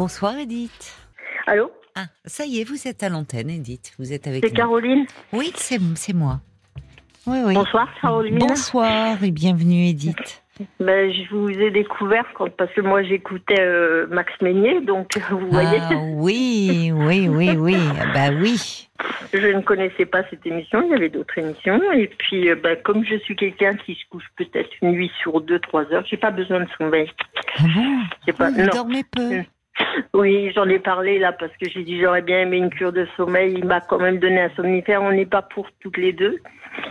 bonsoir Edith. Allô Ah, ça y est, vous êtes à l'antenne, Edith. Vous êtes avec C'est. Caroline Oui, c'est c'est moi. Oui, oui. Bonsoir Caroline. Bonsoir et bienvenue Edith. Ben, je vous ai découvert quand, parce que moi j'écoutais euh, Max Meignet, donc vous voyez, Ah oui, oui, oui, oui. Ah Bah oui. je ne connaissais pas cette émission, il y avait d'autres émissions. Et puis, euh, ben, comme je suis quelqu'un qui se couche peut-être une nuit sur deux, trois heures, j'ai pas besoin de sommeil. Ah bon? Pas, Vous non. dormez peu? Mm. Oui, j'en ai parlé là parce que j'ai dit j'aurais bien aimé une cure de sommeil. Il m'a quand même donné un somnifère. On n'est pas pour toutes les deux,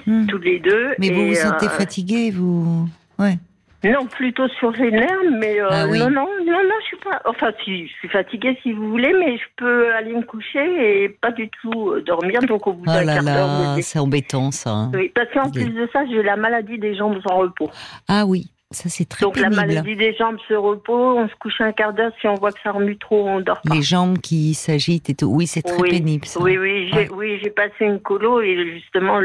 Hmm. toutes les deux. Mais vous Et, vous sentez euh, fatiguée, vous? Ouais. Non, plutôt sur les nerfs, mais euh, Ah oui. non, non, non, non, je suis pas. Enfin, si, je suis fatiguée si vous voulez, mais je peux aller me coucher et pas du tout euh, dormir. Donc au bout Oh d'un quart d'heure, c'est embêtant ça. hein. oui, parce qu'en plus de ça, j'ai la maladie des jambes sans repos. Ah oui, ça c'est très Donc la maladie des jambes sans repos, on se couche un quart d'heure. Si on voit que ça remue trop, on dort pas. Les jambes qui s'agitent et tout. Oui, c'est très Oui, pénible ça. Oui, oui, j'ai Ouais. oui, j'ai passé une colo et justement,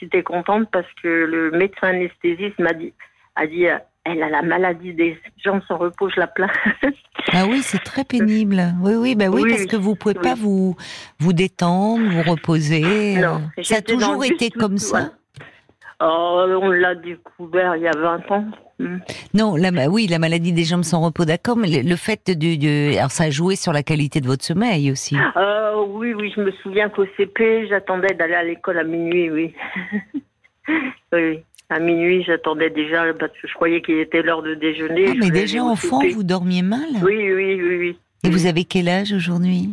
j'étais contente parce que le médecin anesthésiste m'a dit, a dit, euh, elle a la maladie des jambes sans repos, je la plains. Ah oui, c'est très pénible. Oui, oui, bah oui, Oui, parce que vous pouvez oui. pas vous vous détendre, vous reposer. Non, Ça a toujours été comme ça. Oh, on l'a découvert il y a 20 ans. Hmm. Non, la, oui, la maladie des jambes sans repos, d'accord, mais le, le fait de, alors ça a joué sur la qualité de votre sommeil aussi. Euh, oui, oui, je me souviens qu'au CP, j'attendais d'aller à l'école à minuit, oui. oui. À minuit, j'attendais déjà parce que je croyais qu'il était l'heure de déjeuner. Ah, mais déjà enfant, vous dormiez mal? Oui, oui, oui, oui. Et vous avez quel âge aujourd'hui?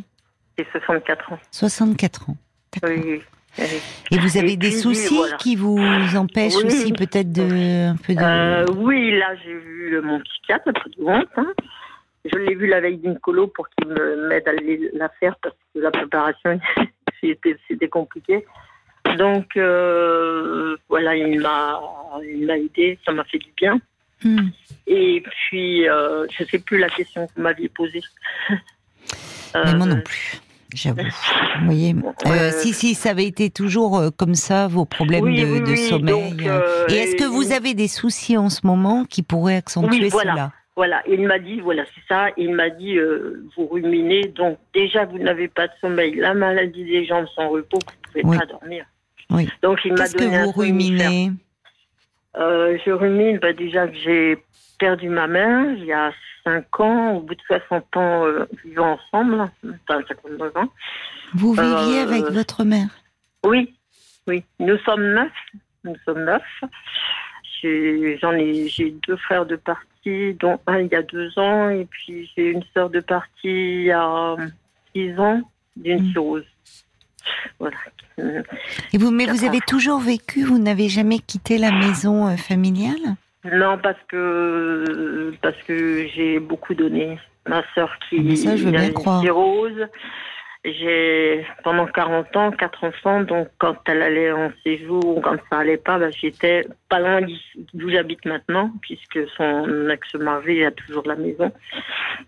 J'ai 64 ans. 64 ans. Oui, oui. Et vous avez Et des puis, soucis voilà. qui vous empêchent Oui. aussi peut-être de un peu de. Euh, oui, là, j'ai vu mon psychiatre, honte. hein. Je l'ai vu la veille d'une colo pour qu'il me- m'aide à la faire parce que la préparation, c'était compliqué. Donc, euh, voilà, il m'a il m'a aidé, ça m'a fait du bien. Hmm. Et puis, euh, je sais plus la question que vous m'aviez posée. Moi Euh, non plus. J'avoue. Vous voyez. Euh, si si ça avait été toujours euh, comme ça vos problèmes Oui, de, oui, de oui, sommeil. donc, euh, et est-ce que vous avez des soucis en ce moment qui pourraient accentuer Oui, voilà. cela? Voilà, il m'a dit, voilà, c'est ça, il m'a dit, euh, vous ruminez, donc déjà vous n'avez pas de sommeil, la maladie des jambes sans repos, vous pouvez Oui. pas dormir. Oui. Donc il m'a Qu'est-ce que vous ruminez? Euh, Je rumine, bah, déjà que j'ai perdu ma mère il y a 5 ans, au bout de 60 ans euh, vivant ensemble, enfin 59 ans. Vous viviez Euh, avec votre mère? Oui, oui, nous sommes neuf, nous sommes neuf. J'ai- J'en ai, j'ai deux frères de partie, dont un il y a deux ans, et puis j'ai une sœur de partie il y a six ans, d'une Mm. cirrhose. Voilà. Et vous, mais vous avez toujours vécu, vous n'avez jamais quitté la maison euh, familiale? Non, parce que parce que j'ai beaucoup donné. Ma sœur qui Ah, a une croire. cirrhose. J'ai pendant 40 ans, quatre enfants, donc quand elle allait en séjour, quand ça allait pas, bah, j'étais pas loin d'où j'habite maintenant, puisque son ex-mari a toujours la maison.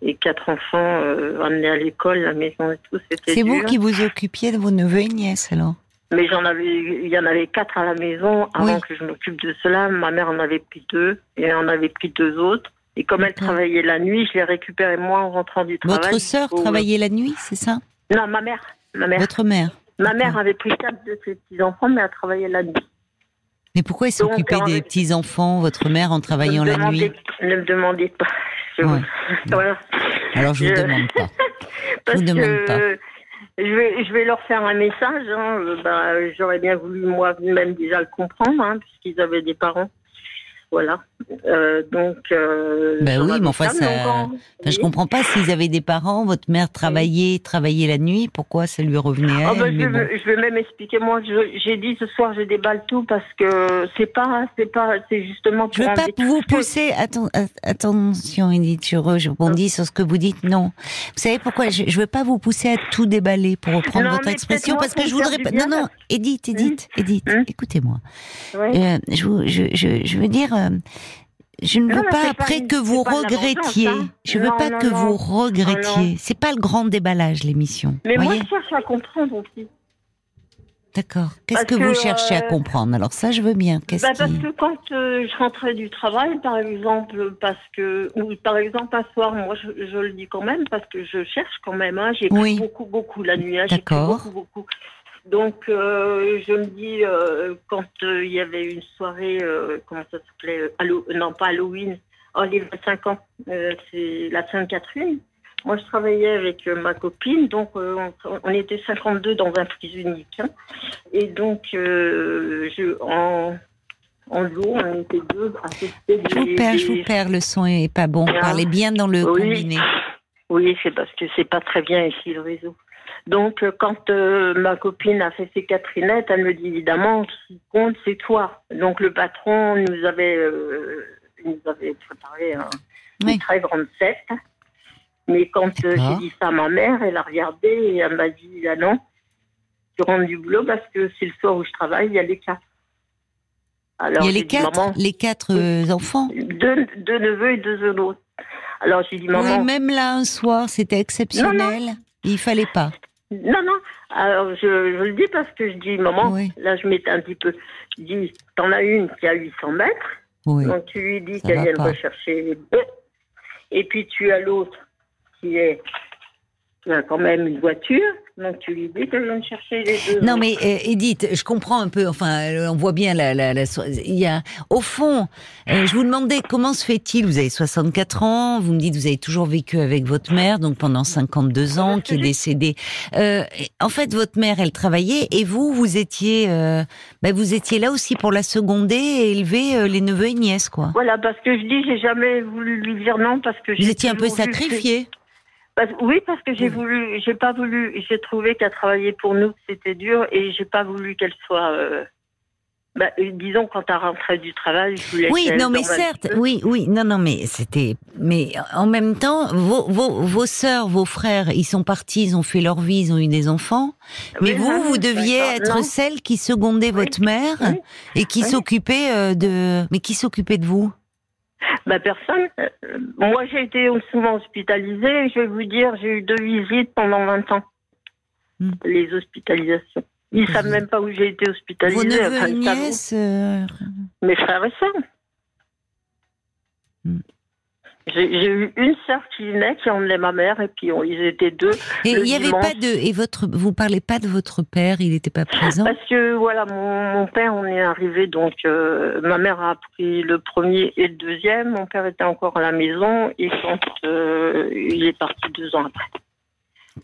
Et quatre enfants euh, amenés à l'école, la maison et tout, c'était C'est vous qui vous occupiez de vos neveux et nièces alors? Mais j'en avais, il y en avait quatre à la maison avant Oui. que je m'occupe de cela. Ma mère en avait pris deux et on avait pris deux autres. Et comme elle travaillait la nuit, je les récupérais moi en rentrant du travail. Votre sœur Pour- travaillait la nuit, c'est ça? Non, ma mère. Ma mère. Votre mère Ma mère avait pris quatre de ses petits enfants, mais elle travaillait la nuit. Mais pourquoi elle s'occupait des petits-enfants, votre mère, en travaillant ne la nuit Ne me demandez pas. Je Ouais. Voilà. Alors je vous Je- demande pas. Parce vous demande que pas. je vais, je vais leur faire un message. hein. Euh, bah, J'aurais bien voulu moi-même déjà le comprendre, hein, puisqu'ils avaient des parents. Voilà. Euh, donc. Euh, Ben oui, mais enfin, ça, je comprends pas s'ils avaient des parents, votre mère travaillait, travaillait la nuit, pourquoi ça lui revenait à elle bah, je, bon. vais, je vais même expliquer. Moi, j'ai dit ce soir, je déballe tout parce que c'est pas, c'est pas, c'est justement pour Je veux pas vous pousser. Atten- attention, Edith, je, re- je rebondis sur ce que vous dites. Non. Vous savez pourquoi je, je veux pas vous pousser à tout déballer pour reprendre Non, votre expression, parce que je voudrais pas. Non, non, Edith, Edith, Edith, Hum. écoutez-moi. Ouais. Euh, je veux dire. Euh, je ne Non, veux pas après une- que vous regrettiez. vengeance, hein. Je veux Non, pas non, que non. vous regrettiez. C'est pas le grand déballage l'émission. Mais moi, je cherche à comprendre aussi. D'accord. Qu'est-ce que, vous cherchez à euh, comprendre? Alors ça, je veux bien. Qu'est-ce Bah, qui... parce que quand euh, je rentrais du travail, par exemple, parce que, ou par exemple un soir, moi je, je le dis quand même, parce que je cherche quand même, hein, j'ai Oui. beaucoup, beaucoup la nuit, hein, D'accord. beaucoup, beaucoup. Donc euh, je me dis, euh, quand euh, il y avait une soirée, comment ça s'appelait Non, pas Halloween, oh, les 25 ans, c'est la Sainte-Catherine. Moi, je travaillais avec ma copine, donc on, on était 52 dans un prise unique. hein. Et donc, je, en, en lot, on était deux à tester Je vous des- perds, je des- vous perds. Le son est pas bon. Ah. Parlez bien dans le Oui. combiné. Oui, c'est parce que c'est pas très bien ici le réseau. Donc, euh, quand euh, ma copine a fait ses Catherinettes, elle me dit évidemment, ce qui compte, c'est toi. Donc, le patron nous avait, euh, nous avait préparé un- Oui. une très grande fête. Mais quand euh, j'ai dit ça à ma mère, elle a regardé et elle m'a dit ah non, tu rentres du boulot parce que c'est le soir où je travaille, il y a les quatre. Alors, Il y a les dit, quatre, Maman, les quatre enfants. deux, deux neveux et deux autres. Alors, j'ai dit maman. Oui, même là, un soir, c'était exceptionnel. Il fallait pas. Non, non. Alors, je, je le dis parce que je dis, maman, Oui. là, je m'étais un petit peu. Je dis, t'en as une qui a 800 mètres, Oui. donc tu lui dis qu'elle vienne rechercher les deux. Et puis, tu as l'autre qui est. qui a quand même une voiture, donc tu lui dis qu'elle vienne chercher les deux. Non mais euh, Edith, je comprends un peu. Enfin, euh, on voit bien la, la, la Il y a, au fond, euh, je vous demandais comment se fait-il Vous avez 64 ans. Vous me dites vous avez toujours vécu avec votre mère, donc pendant 52 ans, qui est décédée. Euh, en fait, votre mère, elle travaillait, et vous, vous étiez, euh, ben, vous étiez là aussi pour la seconder et élever euh, les neveux et nièces, quoi. Voilà, parce que je dis, j'ai jamais voulu lui dire non, parce que Vous étiez un peu que- sacrifié. Parce- oui, parce que j'ai voulu, j'ai pas voulu, j'ai trouvé qu'à travailler pour nous c'était dur et j'ai pas voulu qu'elle soit. euh, bah, euh, disons quand elle rentrait du travail, je voulais. Oui, non, mais certes, oui, oui, non, non, mais c'était, mais en même temps, vos, vos, vos sœurs, vos frères, ils sont partis, ils ont fait leur vie, ils ont eu des enfants, mais Oui, vous, non, vous deviez être non. celle qui secondait votre mère oui, et qui s'occupait euh, de, mais qui s'occupait de vous? Bah personne. Euh, moi j'ai été souvent hospitalisée. Je vais vous dire, j'ai eu deux visites pendant 20 ans. Hmm. Les hospitalisations. Ils savent Mhm. même pas où j'ai été hospitalisée. Vos neveux enfin, savent nièces euh, Mes frères et sœurs. Hmm. J'ai eu une sœur qui venait, qui emmenait ma mère, et puis on- ils étaient deux. Et il y avait pas de, et votre, vous parlez pas de votre père, il n'était pas présent Parce que voilà, mon, mon père, on est arrivé, donc euh, ma mère a pris le premier et le deuxième. Mon père était encore à la maison, et quand euh, il est parti deux ans après.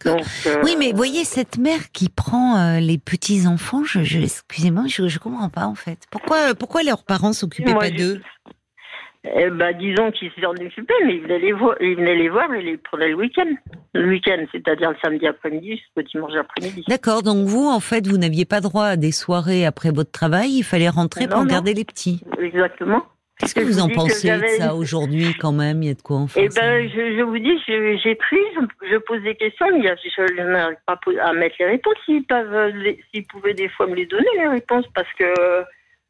Donc, euh, Oui, mais voyez cette mère qui prend euh, les petits enfants. Je, je excusez-moi, je, je comprends pas en fait. Pourquoi, pourquoi leurs parents s'occupaient Moi, pas d'eux? Eh ben, disons qu'ils s'en occupaient, mais ils venaient les voir, ils venaient les voir et les prenaient le week-end. Le week-end, c'est-à-dire le samedi après-midi jusqu'au dimanche après-midi. D'accord, donc vous, en fait, vous n'aviez pas droit à des soirées après votre travail, il fallait rentrer Non, pour non. garder les petits. Exactement. Qu'est-ce que vous en pensez de ça aujourd'hui quand même Il y a de quoi en faire Eh ben, je, je vous dis, j'ai pris, je, je pose des questions, mais je, n'arrive pas à mettre les réponses. S'ils peuvent, les- s'ils pouvaient des fois me les donner les réponses, parce que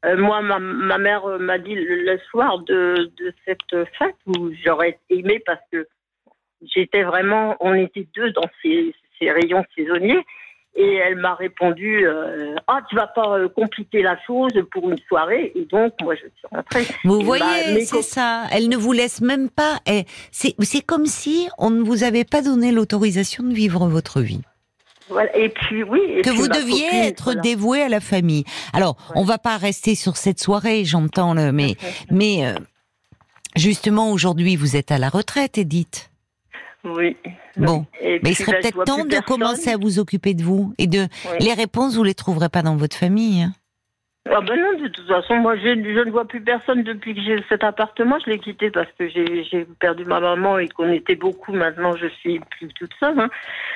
euh, moi, ma, ma mère euh, m'a dit le, le soir de, de cette fête où j'aurais aimé parce que j'étais vraiment, on était deux dans ces, ces rayons saisonniers. Et elle m'a répondu euh, Ah, tu vas pas euh, compliquer la chose pour une soirée. Et donc, moi, je suis rentrée. Vous Et voyez, bah, mes c'est ça. Elle ne vous laisse même pas. eh, c'est comme si on ne vous avait pas donné l'autorisation de vivre votre vie. Voilà. Et puis, oui. et que puis vous deviez copine, être voilà. dévoué à la famille. Alors, Ouais. on va pas rester sur cette soirée, j'entends le, mais, mais euh, justement aujourd'hui, vous êtes à la retraite, Edith. Oui. Bon, Et mais il serait je peut-être temps de personne. commencer à vous occuper de vous et de Oui. les réponses, vous les trouverez pas dans votre famille. hein. Ah ben non, de toute façon, moi, je, je ne vois plus personne depuis que j'ai cet appartement. Je l'ai quitté parce que j'ai perdu ma maman et qu'on était beaucoup. Maintenant, je suis plus toute seule. hein.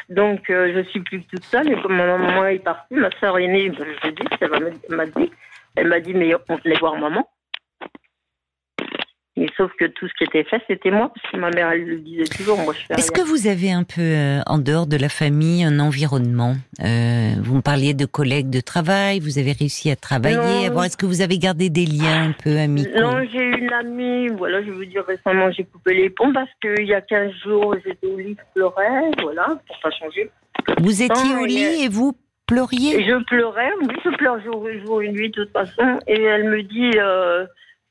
Donc, euh, je suis plus toute seule. Et comme ma maman est partie, ma soeur aînée, je dis, elle m'a dit, elle m'a dit, mais on venait voir maman. Sauf que tout ce qui était fait, c'était moi, parce que ma mère, elle le disait toujours, moi, je Est-ce que vous avez un peu, euh, en dehors de la famille, un environnement Euh, Vous me parliez de collègues de travail, vous avez réussi à travailler. Non. Est-ce que vous avez gardé des liens un peu amicaux? Non, j'ai une amie, voilà, je vous dire récemment, j'ai coupé les ponts parce qu'il y a 15 jours, j'étais au lit, je pleurais, voilà, pour pas changer. Vous étiez Non, au lit et vous pleuriez? Je pleurais, oui, je pleure jour et jour et nuit de toute façon. Et elle me dit, euh,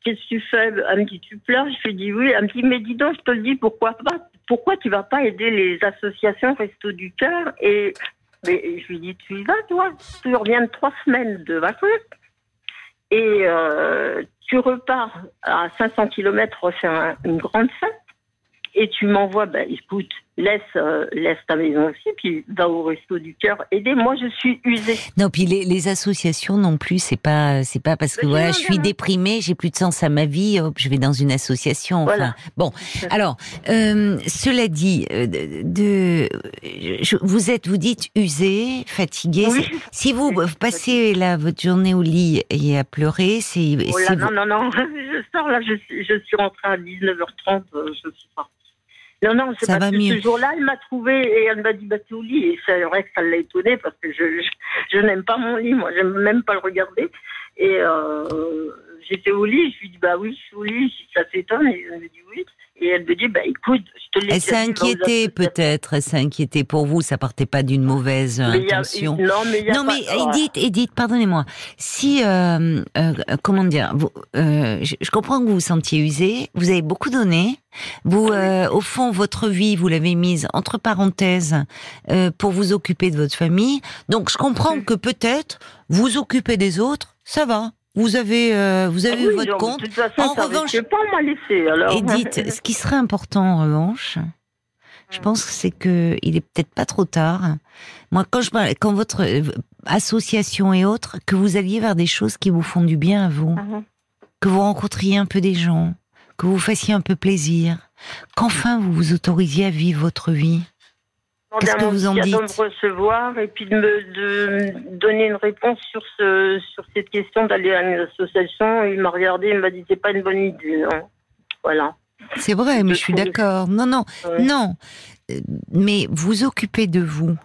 qu'est-ce que tu fais Elle me tu pleures? Je lui dis oui. Elle me dit, mais dis donc, je te le dis, pourquoi pas? Pourquoi tu vas pas aider les associations Resto du Cœur Et je lui dis, tu y vas, toi? Tu reviens de trois semaines de vacances et euh, tu repars à 500 km refaire une grande fête et tu m'envoies, ben écoute, laisse, euh, laisse ta maison aussi, puis va au resto du cœur. Aidez, moi je suis usée. Non, puis les, les associations non plus, c'est pas, c'est pas parce que voilà, je suis déprimée, j'ai plus de sens à ma vie, hop, je vais dans une association. Enfin, Voilà. bon. Alors, euh, cela dit, euh, de, je- vous êtes, vous dites usé, fatigué. Oui. Si vous passez là votre journée au lit et à pleurer, c'est, Oh non, non, non, je sors là, je, suis- je suis rentrée à 19h30, euh, je suis partie. Non, non, c'est mieux. ce jour-là, elle m'a trouvée et elle m'a dit, bah, au lit. Et c'est vrai que ça l'a étonnée parce que je, je, je n'aime pas mon lit, moi, j'aime même pas le regarder. Et euh, j'étais au lit, je lui dis, bah oui, je suis au lit, ça t'étonne Et elle me dit oui. Et elle me dit, bah écoute, je te l'ai elle s'est inquiétée peut-être, elle s'est inquiétée pour vous, ça partait pas d'une mauvaise Mais il y a- intention. non, mais y a Non pas- mais Edith, Edith, pardonnez-moi. Si euh, euh, comment dire, vous, euh, je, je comprends que vous vous sentiez usé, vous avez beaucoup donné. Vous, euh, au fond, votre vie, vous l'avez mise entre parenthèses pour vous occuper de votre famille. Donc, je comprends Mm. que peut-être vous occupez des autres, ça va. Vous avez, euh, vous avez Ah oui, votre genre, compte. De toute façon, En ça revanche- pas m'a laissé. Alors. Edith, ce qui serait important en revanche, je Mm. pense que c'est que il est peut-être pas trop tard. Moi, quand je parle, quand votre euh, association et autres, que vous alliez vers des choses qui vous font du bien à vous, Mhm. que vous rencontriez un peu des gens, que vous fassiez un peu plaisir, qu'enfin vous vous autorisiez à vivre votre vie. Qu'est-ce que vous en de dites me recevoir et puis de me de donner une réponse sur ce sur cette question d'aller à une association. Il m'a regardé, il m'a dit c'est pas une bonne idée. hein. Voilà. C'est vrai, mais Je suis d'accord. Non, non, Ouais. non. Euh, Mais vous occupez de vous.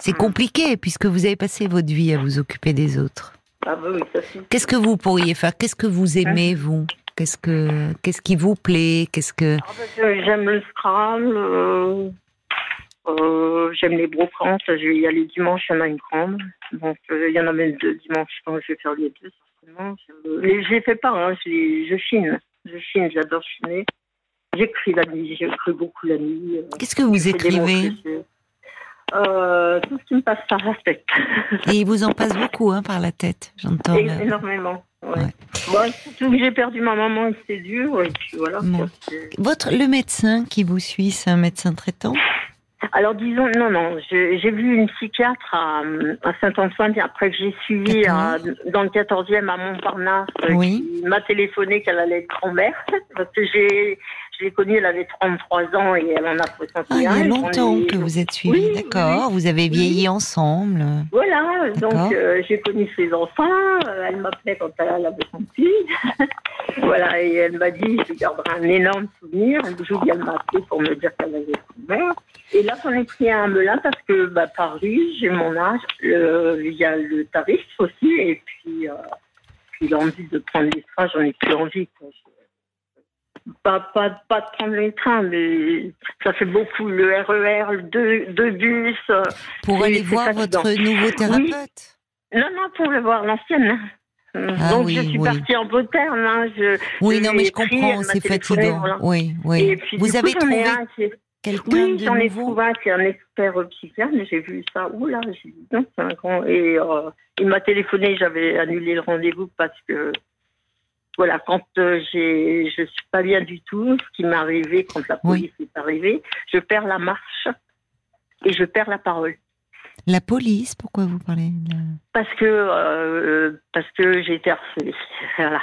C'est Mm. compliqué puisque vous avez passé votre vie à vous occuper des autres. Ah bah oui, ça. Qu'est-ce que vous pourriez faire? Qu'est-ce que vous aimez, vous? Qu'est-ce que qu'est-ce qui vous plaît? Qu'est-ce que Ah bah, j'aime le Scrabble. euh, euh, j'aime les brocantes. Je vais y aller dimanche, il y en a une grande. Donc euh, il y en a même deux dimanches. Donc je vais faire les deux certainement. Je, les- je les fais pas. Hein, je, les- je chine. Je chine. J'adore chiner. J'écris la nuit. J'écris beaucoup la nuit. euh, qu'est-ce que vous écrivez euh, Tout ce qui me passe par la tête. Et il vous en passe beaucoup hein, par la tête, j'entends. Énormément. Ouais. Ouais. Bon, surtout que j'ai perdu ma maman c'est dur. Et puis voilà. Bon. quoi, c'est- Votre le médecin qui vous suit, c'est un médecin traitant? Alors disons, non, non, j'ai vu une psychiatre à, à Saint-Antoine après que j'ai suivi à- dans le 14e à Montparnasse euh, Oui. qui m'a téléphoné qu'elle allait être grand-mère parce que j'ai je l'ai connue, elle avait 33 ans et elle en a 61. Ah, il y a longtemps est- que vous êtes suivis, Oui, d'accord. Vous avez vieilli ensemble. Voilà, donc euh, j'ai connu ses enfants, euh, elle m'appelait quand elle avait son fils. voilà, et elle m'a dit, je garderai un énorme souvenir. Un jour, elle m'a appelé pour me dire qu'elle avait mère. Et là, j'en ai pris un melun parce que bah, Paris, j'ai mon âge, il y a le tarif aussi, et puis, euh, puis l'envie de prendre les trains, j'en ai plus envie. Quoi. Pas, pas, pas de prendre les trains, mais ça fait beaucoup. Le RER, le deux, deux bus. euh, Pour Oui, aller c'est voir fatigant. votre nouveau thérapeute? non, non, pour le voir, l'ancienne. Ah Donc oui, je suis oui. partie en beau terme. Hein. Je, Oui, non, mais je comprends, c'est fatigant. voilà. Oui, Et oui. puis, Vous coup, avez trouvé quelqu'un Oui, j'en ai trouvé un qui est un expert psychiatre, mais j'ai vu ça. Oula, j'ai dit non, c'est un grand. Et euh, il m'a téléphoné, j'avais annulé le rendez-vous parce que, voilà, quand euh, j'ai, je suis pas bien du tout, ce qui m'est arrivé quand la Oui. police est arrivée, je perds la marche et je perds la parole. La police, pourquoi vous parlez de la- Parce que, euh, parce que j'ai été harcelée. Voilà.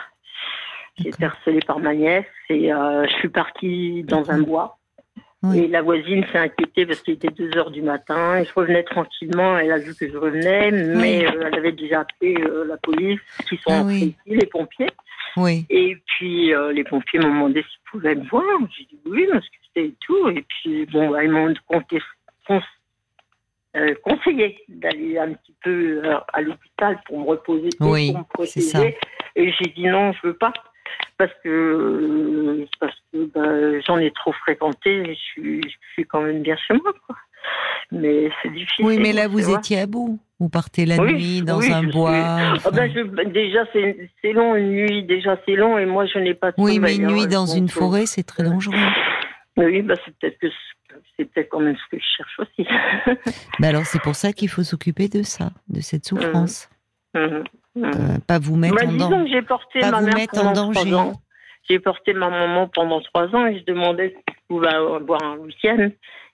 J'ai été harcelée par ma nièce et euh, je suis partie dans un bois. Oui. Et la voisine s'est inquiétée parce qu'il était 2 heures du matin et je revenais tranquillement. Elle a vu que je revenais, mais euh, elle avait déjà appelé euh, la police qui sont Ah oui. ici, les pompiers. Oui, Et puis euh, les pompiers m'ont demandé s'ils pouvaient me voir. J'ai dit oui, parce que c'était tout. Et puis bon, bah, ils m'ont conseillé d'aller un petit peu à l'hôpital pour me reposer, Oui, pour me protéger. Et j'ai dit non, je veux pas. Parce que, parce que bah, j'en ai trop fréquenté je suis, je suis quand même bien chez moi. Quoi. Mais c'est difficile. oui, mais là vous étiez à bout. Vous partez la Oui, nuit dans oui, un bois. suis- Ah ben, je- déjà, c'est long, une nuit, déjà, c'est long, et moi, je n'ai pas de Oui, mais une hein, nuit dans une euh, forêt, c'est très dangereux. Oui, bah, c'est peut-être que ce- c'est peut-être quand même ce que je cherche aussi. Mais alors, c'est pour ça qu'il faut s'occuper de ça, de cette souffrance. Mhm, mhm. Euh, pas vous mettre Bah, en disons danger. que j'ai porté Pas ma mère pendant trois ans. J'ai porté ma maman pendant trois ans et je demandais si je pouvais avoir un week-end.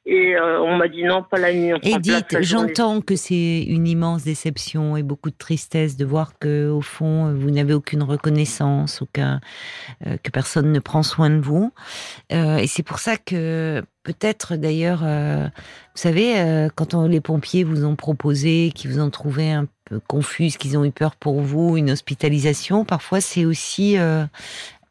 Et euh, on m'a dit non, pas la nuit. Edith, j'entends que c'est une immense déception et beaucoup de tristesse de voir que, au fond, vous n'avez aucune reconnaissance, aucun, euh, que personne ne prend soin de vous. Euh, et c'est pour ça que peut-être d'ailleurs, euh, vous savez, euh, quand on- les pompiers vous ont proposé, qu'ils vous ont trouvé un peu confuse, qu'ils ont eu peur pour vous, une hospitalisation, parfois c'est aussi euh,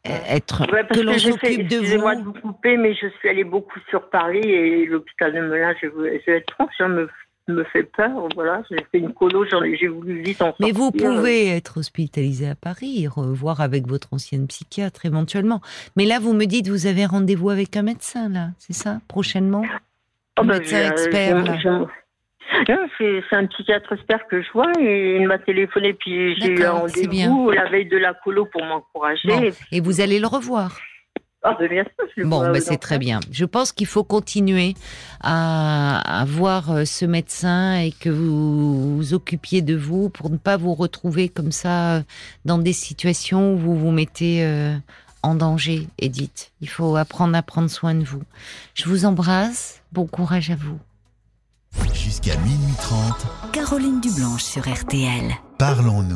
être Ouais, parce que l'on s'occupe de Excusez-moi vous. de vous couper, mais je suis allée beaucoup sur Paris et l'hôpital de Melun, je, vais- je être franche, ça me, me fait peur. Voilà, j'ai fait une colo, j'ai voulu vite en Mais vous sortir. pouvez être hospitalisé à Paris, revoir avec votre ancienne psychiatre éventuellement. Mais là, vous me dites, vous avez rendez-vous avec un médecin, là, c'est ça, prochainement? Oh, Un bah, médecin expert, là. Non, c'est un psychiatre expert que je vois et il m'a téléphoné puis j'ai eu un rendez-vous la veille de la colo pour m'encourager. Bon, Et vous allez le revoir? Ah, ben, bien sûr, je le Bon, dans c'est très bien. Je pense qu'il faut continuer à, à voir euh, ce médecin et que vous vous occupiez de vous pour ne pas vous retrouver comme ça euh, dans des situations où vous vous mettez euh, en danger, Edith. Il faut apprendre à prendre soin de vous. Je vous embrasse. Bon courage à vous. Jusqu'à minuit 30, Caroline Dublanche sur RTL. parlons-nous.